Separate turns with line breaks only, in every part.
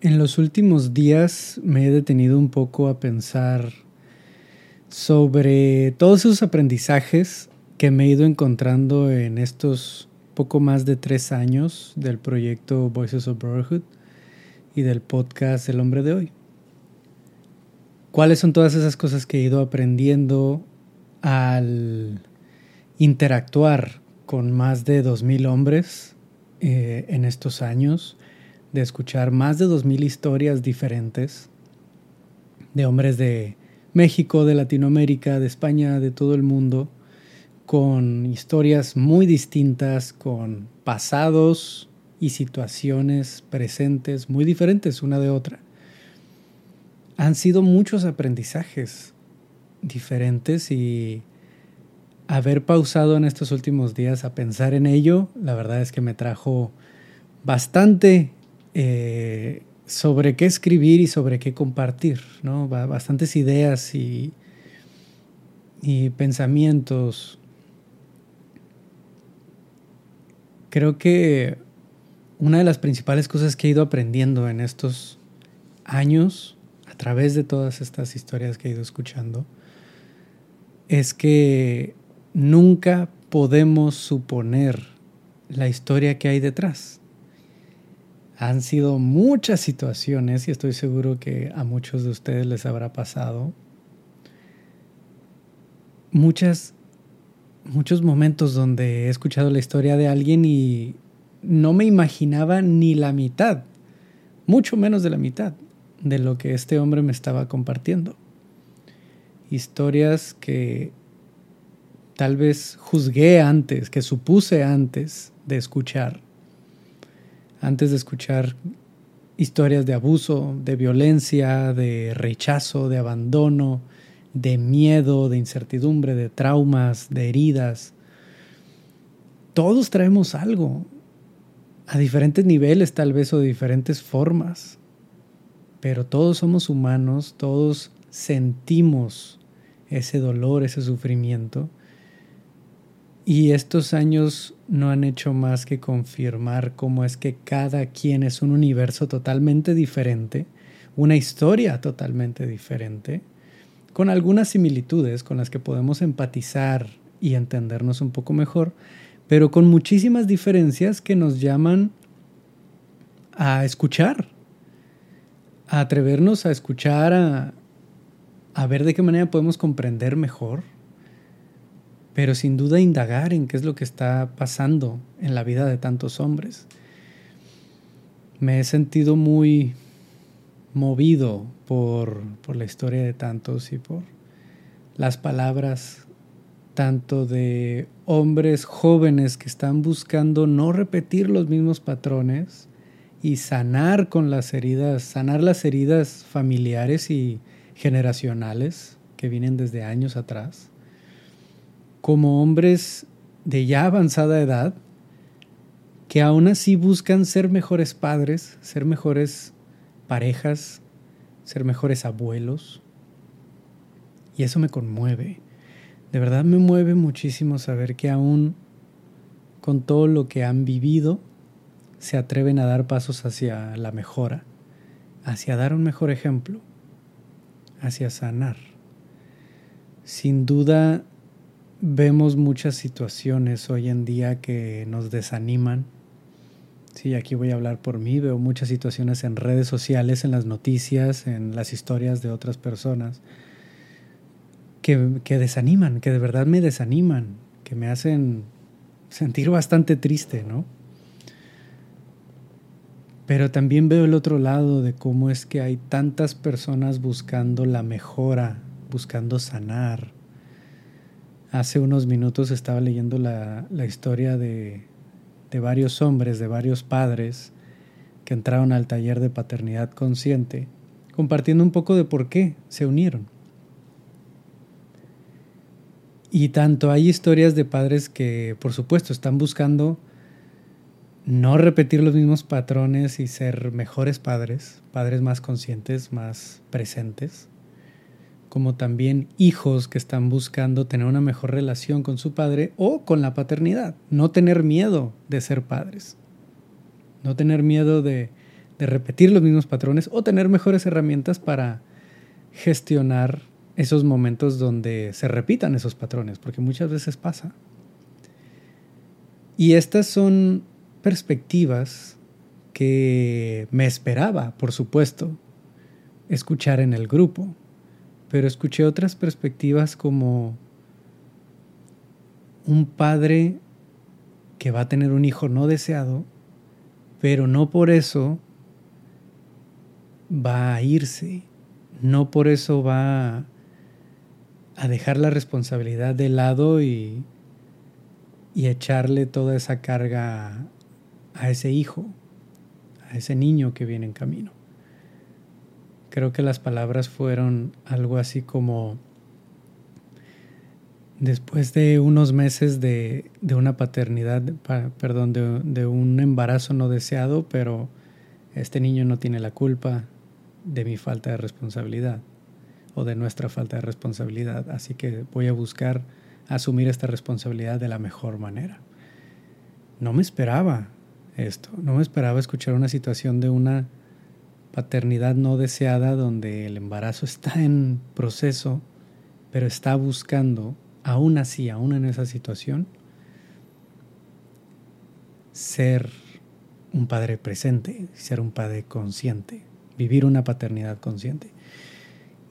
En los últimos días me he detenido un poco a pensar sobre todos esos aprendizajes que me he ido encontrando en estos poco más de tres años del proyecto Voices of Brotherhood y del podcast El hombre de hoy. ¿Cuáles son todas esas cosas que he ido aprendiendo al interactuar con más de 2.000 hombres eh, en estos años? De escuchar más de 2.000 historias diferentes de hombres de México, de Latinoamérica, de España, de todo el mundo, con historias muy distintas, con pasados y situaciones presentes muy diferentes una de otra. Han sido muchos aprendizajes diferentes y haber pausado en estos últimos días a pensar en ello, la verdad es que me trajo bastante eh, sobre qué escribir y sobre qué compartir, ¿no? Bastantes ideas y, y pensamientos. Creo que una de las principales cosas que he ido aprendiendo en estos años, a través de todas estas historias que he ido escuchando, es que nunca podemos suponer la historia que hay detrás. Han sido muchas situaciones y estoy seguro que a muchos de ustedes les habrá pasado. Muchas, muchos momentos donde he escuchado la historia de alguien y no me imaginaba ni la mitad, mucho menos de la mitad de lo que este hombre me estaba compartiendo. Historias que tal vez juzgué antes, que supuse antes de escuchar antes de escuchar historias de abuso, de violencia, de rechazo, de abandono, de miedo, de incertidumbre, de traumas, de heridas. Todos traemos algo, a diferentes niveles tal vez o de diferentes formas, pero todos somos humanos, todos sentimos ese dolor, ese sufrimiento y estos años no han hecho más que confirmar cómo es que cada quien es un universo totalmente diferente, una historia totalmente diferente, con algunas similitudes con las que podemos empatizar y entendernos un poco mejor, pero con muchísimas diferencias que nos llaman a escuchar, a atrevernos a escuchar, a, a ver de qué manera podemos comprender mejor pero sin duda indagar en qué es lo que está pasando en la vida de tantos hombres. Me he sentido muy movido por, por la historia de tantos y por las palabras tanto de hombres jóvenes que están buscando no repetir los mismos patrones y sanar con las heridas, sanar las heridas familiares y generacionales que vienen desde años atrás como hombres de ya avanzada edad que aún así buscan ser mejores padres, ser mejores parejas, ser mejores abuelos. Y eso me conmueve. De verdad me mueve muchísimo saber que aún con todo lo que han vivido, se atreven a dar pasos hacia la mejora, hacia dar un mejor ejemplo, hacia sanar. Sin duda vemos muchas situaciones hoy en día que nos desaniman. Sí, aquí voy a hablar por mí. Veo muchas situaciones en redes sociales, en las noticias, en las historias de otras personas que, que desaniman, que de verdad me desaniman, que me hacen sentir bastante triste, ¿no? Pero también veo el otro lado de cómo es que hay tantas personas buscando la mejora, buscando sanar, Hace unos minutos estaba leyendo la, historia de, de varios hombres, de varios padres que entraron al taller de paternidad consciente, compartiendo un poco de por qué se unieron. Y tanto hay historias de padres que, por supuesto, están buscando no repetir los mismos patrones y ser mejores padres, padres más conscientes, más presentes como también hijos que están buscando tener una mejor relación con su padre o con la paternidad. No tener miedo de ser padres. No tener miedo de repetir los mismos patrones o tener mejores herramientas para gestionar esos momentos donde se repitan esos patrones, porque muchas veces pasa. Y estas son perspectivas que me esperaba, por supuesto, escuchar en el grupo, pero escuché otras perspectivas como un padre que va a tener un hijo no deseado, pero no por eso va a irse, no por eso va a dejar la responsabilidad de lado y, y echarle toda esa carga a ese hijo, a ese niño que viene en camino. Creo que las palabras fueron algo así como, después de unos meses de, una paternidad, perdón, de, de un embarazo no deseado, pero este niño no tiene la culpa de mi falta de responsabilidad o de nuestra falta de responsabilidad. Así que voy a buscar asumir esta responsabilidad de la mejor manera. No me esperaba esto, no me esperaba escuchar una situación de una paternidad no deseada donde el embarazo está en proceso, pero está buscando, aún así, aún en esa situación, ser un padre presente, ser un padre consciente, vivir una paternidad consciente.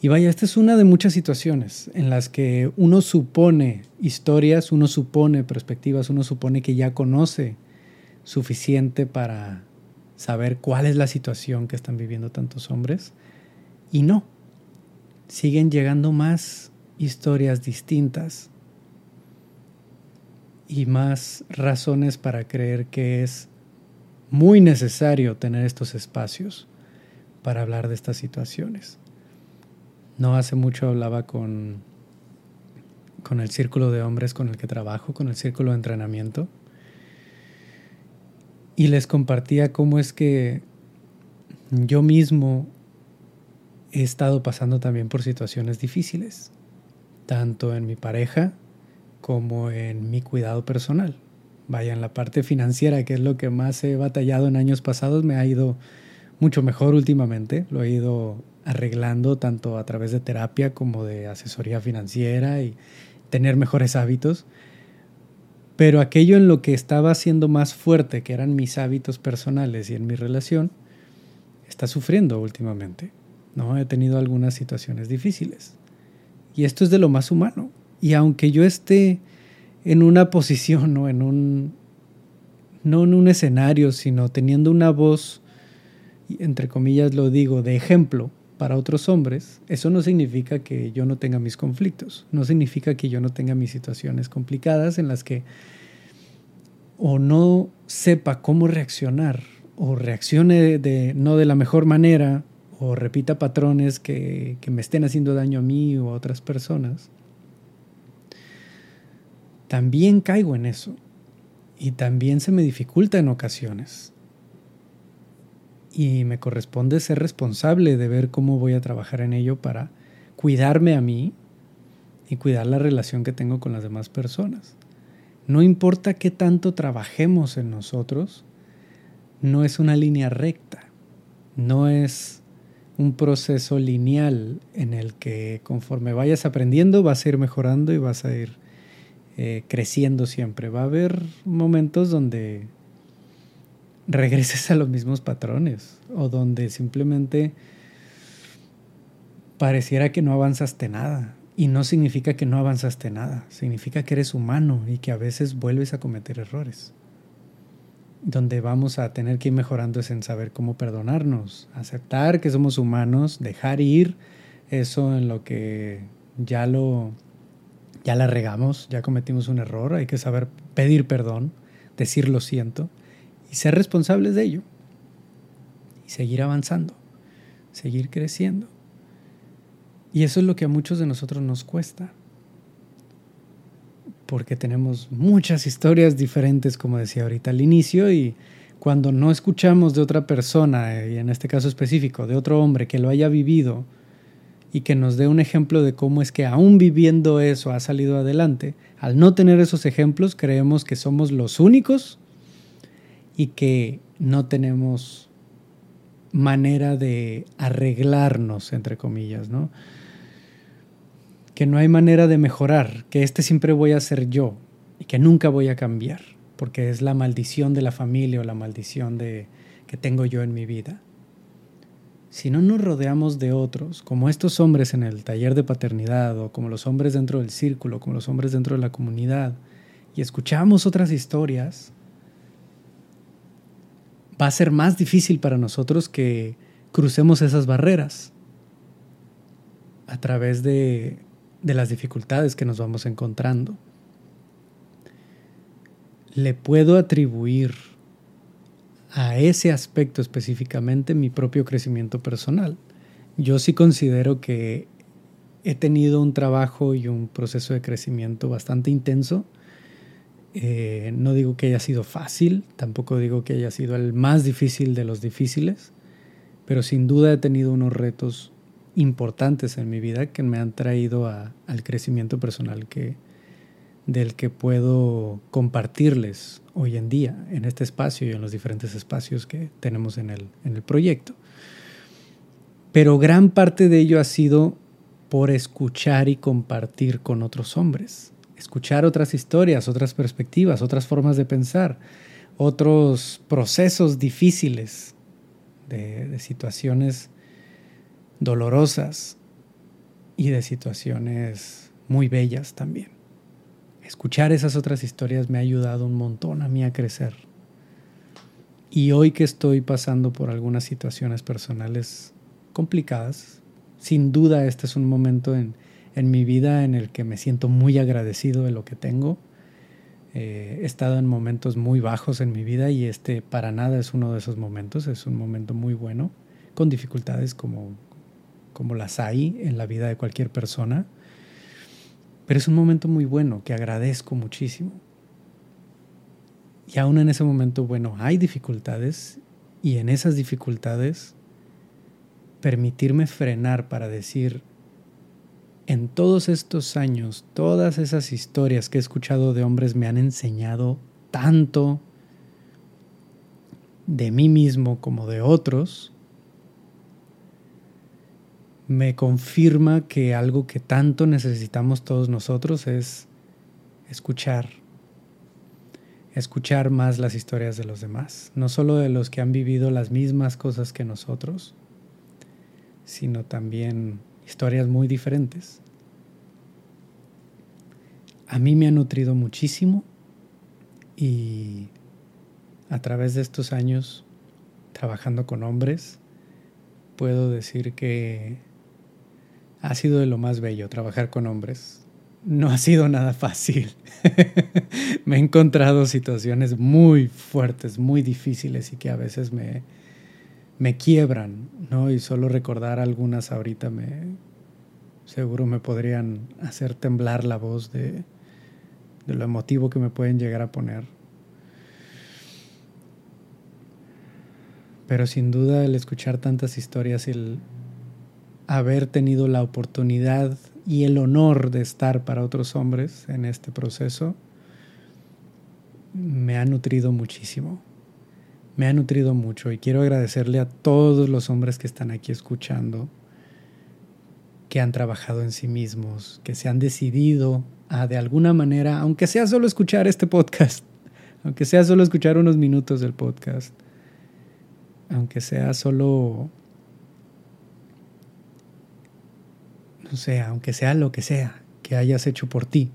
Y vaya, esta es una de muchas situaciones en las que uno supone historias, uno supone perspectivas, uno supone que ya conoce suficiente para saber cuál es la situación que están viviendo tantos hombres. Y no, siguen llegando más historias distintas y más razones para creer que es muy necesario tener estos espacios para hablar de estas situaciones. No hace mucho hablaba con, con el círculo de hombres con el que trabajo, con el círculo de entrenamiento, y les compartía cómo es que yo mismo he estado pasando también por situaciones difíciles, tanto en mi pareja como en mi cuidado personal. Vaya, en la parte financiera, que es lo que más he batallado en años pasados, me ha ido mucho mejor últimamente. Lo he ido arreglando tanto a través de terapia como de asesoría financiera y tener mejores hábitos. Pero aquello en lo que estaba siendo más fuerte, que eran mis hábitos personales y en mi relación, está sufriendo últimamente. ¿no? He tenido algunas situaciones difíciles. Y esto es de lo más humano. Y aunque yo esté en una posición o en un, no en un escenario, sino teniendo una voz, entre comillas lo digo, de ejemplo para otros hombres, eso no significa que yo no tenga mis conflictos, no significa que yo no tenga mis situaciones complicadas en las que o no sepa cómo reaccionar o reaccione de, no de la mejor manera o repita patrones que, que me estén haciendo daño a mí o a otras personas, también caigo en eso. Y también se me dificulta en ocasiones y me corresponde ser responsable de ver cómo voy a trabajar en ello para cuidarme a mí y cuidar la relación que tengo con las demás personas. No importa qué tanto trabajemos en nosotros, no es una línea recta, no es un proceso lineal en el que conforme vayas aprendiendo vas a ir mejorando y vas a ir eh, creciendo siempre. Va a haber momentos donde regreses a los mismos patrones o donde simplemente pareciera que no avanzaste nada. Y no significa que no avanzaste nada, significa que eres humano y que a veces vuelves a cometer errores. Donde vamos a tener que ir mejorando es en saber cómo perdonarnos, aceptar que somos humanos, dejar ir eso en lo que ya lo ya la regamos, ya cometimos un error, hay que saber pedir perdón, decir lo siento y ser responsables de ello. Y seguir avanzando, seguir creciendo. Y eso es lo que a muchos de nosotros nos cuesta. Porque tenemos muchas historias diferentes, como decía ahorita al inicio, y cuando no escuchamos de otra persona, y en este caso específico, de otro hombre que lo haya vivido y que nos dé un ejemplo de cómo es que aún viviendo eso ha salido adelante, al no tener esos ejemplos creemos que somos los únicos y que no tenemos manera de arreglarnos, entre comillas, ¿no? Que no hay manera de mejorar, que este siempre voy a ser yo y que nunca voy a cambiar, porque es la maldición de la familia o la maldición de, que tengo yo en mi vida. Si no nos rodeamos de otros, como estos hombres en el taller de paternidad o como los hombres dentro del círculo, como los hombres dentro de la comunidad, y escuchamos otras historias, va a ser más difícil para nosotros que crucemos esas barreras a través de, las dificultades que nos vamos encontrando. Le puedo atribuir a ese aspecto específicamente mi propio crecimiento personal. Yo sí considero que he tenido un trabajo y un proceso de crecimiento bastante intenso eh, no digo que haya sido fácil, tampoco digo que haya sido el más difícil de los difíciles, pero sin duda he tenido unos retos importantes en mi vida que me han traído al crecimiento personal del que puedo compartirles hoy en día en este espacio y en los diferentes espacios que tenemos en el, en el proyecto. Pero gran parte de ello ha sido por escuchar y compartir con otros hombres escuchar otras historias, otras perspectivas, otras formas de pensar, otros procesos difíciles de, situaciones dolorosas y de situaciones muy bellas también. Escuchar esas otras historias me ha ayudado un montón a mí a crecer. Y hoy que estoy pasando por algunas situaciones personales complicadas, sin duda este es un momento en, en mi vida en el que me siento muy agradecido de lo que tengo. Eh, he estado en momentos muy bajos en mi vida y este para nada es uno de esos momentos, es un momento muy bueno, con dificultades como, como las hay en la vida de cualquier persona, pero es un momento muy bueno que agradezco muchísimo. Y aún en ese momento, bueno, hay dificultades y en esas dificultades permitirme frenar para decir, en todos estos años, todas esas historias que he escuchado de hombres me han enseñado tanto de mí mismo como de otros, me confirma que algo que tanto necesitamos todos nosotros es escuchar, escuchar más las historias de los demás, no solo de los que han vivido las mismas cosas que nosotros, sino también historias muy diferentes. A mí me ha nutrido muchísimo y a través de estos años trabajando con hombres, puedo decir que ha sido de lo más bello trabajar con hombres. No ha sido nada fácil. me he encontrado situaciones muy fuertes, muy difíciles y que a veces me, me quiebran, ¿no? Y solo recordar algunas ahorita me seguro me podrían hacer temblar la voz de, lo emotivo que me pueden llegar a poner. Pero sin duda el escuchar tantas historias y el haber tenido la oportunidad y el honor de estar para otros hombres en este proceso me ha nutrido muchísimo me ha nutrido mucho y quiero agradecerle a todos los hombres que están aquí escuchando, que han trabajado en sí mismos, que se han decidido a de alguna manera, aunque sea solo escuchar este podcast, aunque sea solo escuchar unos minutos del podcast, aunque sea solo, no sé, aunque sea lo que sea que hayas hecho por ti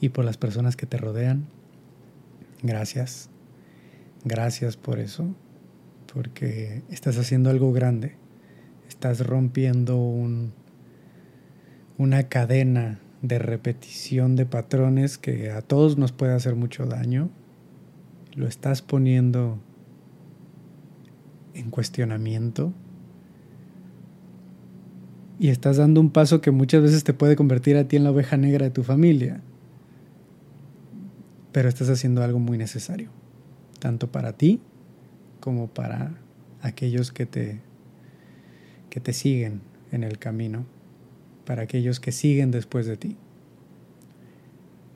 y por las personas que te rodean, gracias Gracias por eso, porque estás haciendo algo grande. Estás rompiendo un, una cadena de repetición de patrones que a todos nos puede hacer mucho daño. Lo estás poniendo en cuestionamiento y estás dando un paso que muchas veces te puede convertir a ti en la oveja negra de tu familia, pero estás haciendo algo muy necesario tanto para ti como para aquellos que te, que te siguen en el camino, para aquellos que siguen después de ti.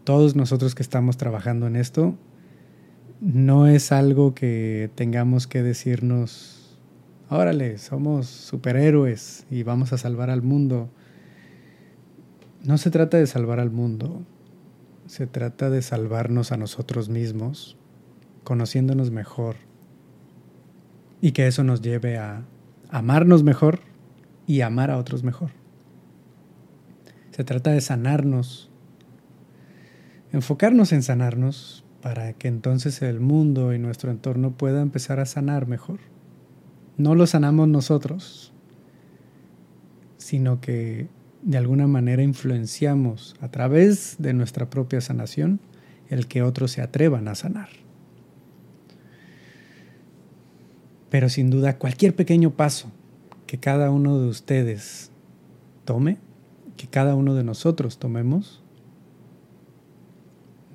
Todos nosotros que estamos trabajando en esto, no es algo que tengamos que decirnos, órale, somos superhéroes y vamos a salvar al mundo. No se trata de salvar al mundo, se trata de salvarnos a nosotros mismos, conociéndonos mejor y que eso nos lleve a amarnos mejor y amar a otros mejor. Se trata de sanarnos, enfocarnos en sanarnos para que entonces el mundo y nuestro entorno pueda empezar a sanar mejor. No lo sanamos nosotros, sino que de alguna manera influenciamos a través de nuestra propia sanación el que otros se atrevan a sanar. Pero sin duda cualquier pequeño paso que cada uno de ustedes tome, que cada uno de nosotros tomemos,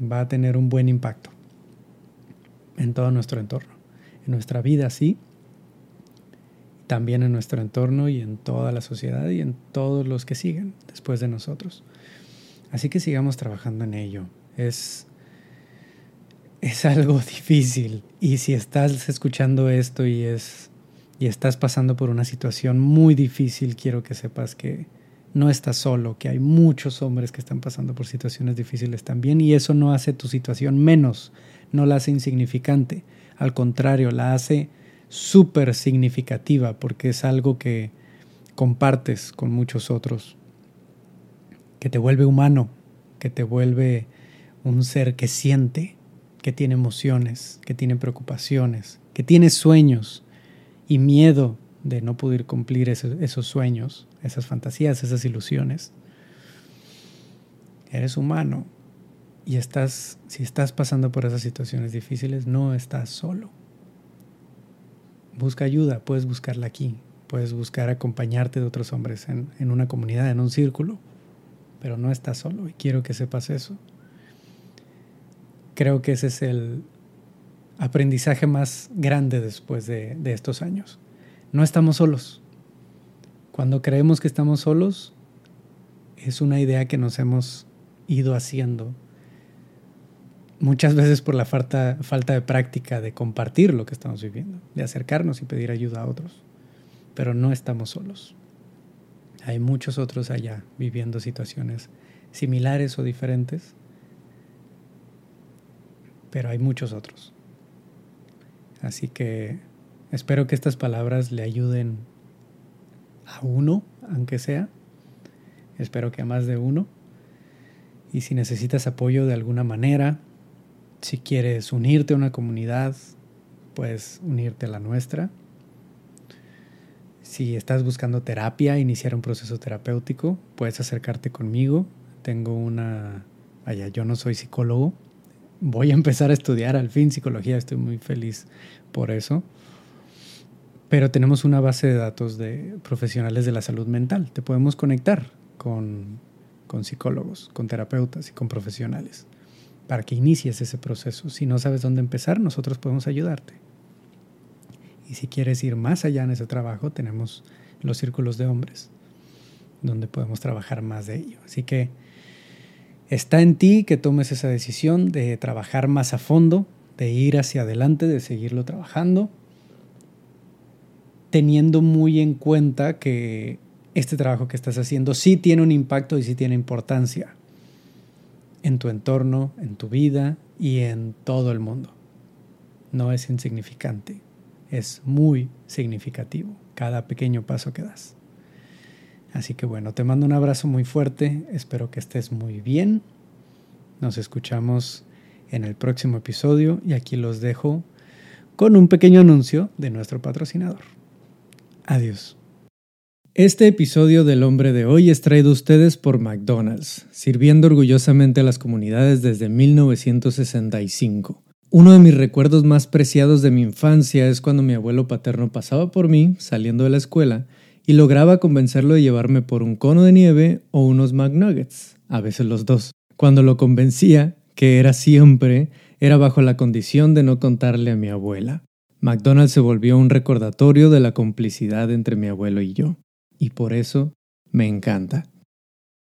va a tener un buen impacto en todo nuestro entorno, en nuestra vida sí, también en nuestro entorno y en toda la sociedad y en todos los que siguen después de nosotros. Así que sigamos trabajando en ello. Es, es algo difícil. Y si estás escuchando esto y, es, y estás pasando por una situación muy difícil, quiero que sepas que no estás solo, que hay muchos hombres que están pasando por situaciones difíciles también y eso no hace tu situación menos, no la hace insignificante, al contrario, la hace súper significativa porque es algo que compartes con muchos otros, que te vuelve humano, que te vuelve un ser que siente, que tiene emociones, que tiene preocupaciones, que tiene sueños y miedo de no poder cumplir esos, sueños, esas fantasías, esas ilusiones. Eres humano y estás, si estás pasando por esas situaciones difíciles, no estás solo. Busca ayuda, puedes buscarla aquí, puedes buscar acompañarte de otros hombres en, en una comunidad, en un círculo, pero no estás solo y quiero que sepas eso. Creo que ese es el aprendizaje más grande después de, estos años no estamos solos. Cuando creemos que estamos solos, es una idea que nos hemos ido haciendo muchas veces por la falta de práctica de compartir lo que estamos viviendo, de acercarnos y pedir ayuda a otros. Pero no estamos solos. Hay muchos otros allá viviendo situaciones similares o diferentes, pero hay muchos otros. Así que Espero que estas palabras le ayuden a uno, aunque sea. Espero que a más de uno. Y si necesitas apoyo de alguna manera, si quieres unirte a una comunidad, puedes unirte a la nuestra. Si estás buscando terapia, iniciar un proceso terapéutico, puedes acercarte conmigo. Tengo una... Vaya, yo no soy psicólogo. Voy a empezar a estudiar al fin psicología. Estoy muy feliz por eso pero tenemos una base de datos de profesionales de la salud mental. Te podemos conectar con, con psicólogos, con terapeutas y con profesionales para que inicies ese proceso. Si no sabes dónde empezar, nosotros podemos ayudarte. Y si quieres ir más allá en ese trabajo, tenemos los círculos de hombres, donde podemos trabajar más de ello. Así que está en ti que tomes esa decisión de trabajar más a fondo, de ir hacia adelante, de seguirlo trabajando teniendo muy en cuenta que este trabajo que estás haciendo sí tiene un impacto y sí tiene importancia en tu entorno, en tu vida y en todo el mundo. No es insignificante, es muy significativo cada pequeño paso que das. Así que bueno, te mando un abrazo muy fuerte, espero que estés muy bien. Nos escuchamos en el próximo episodio y aquí los dejo con un pequeño anuncio de nuestro patrocinador. Adiós. Este episodio del hombre de hoy es traído a ustedes por McDonald's, sirviendo orgullosamente a las comunidades desde 1965. Uno de mis recuerdos más preciados de mi infancia es cuando mi abuelo paterno pasaba por mí, saliendo de la escuela, y lograba convencerlo de llevarme por un cono de nieve o unos McNuggets, a veces los dos. Cuando lo convencía, que era siempre, era bajo la condición de no contarle a mi abuela. McDonald's se volvió un recordatorio de la complicidad entre mi abuelo y yo, y por eso me encanta.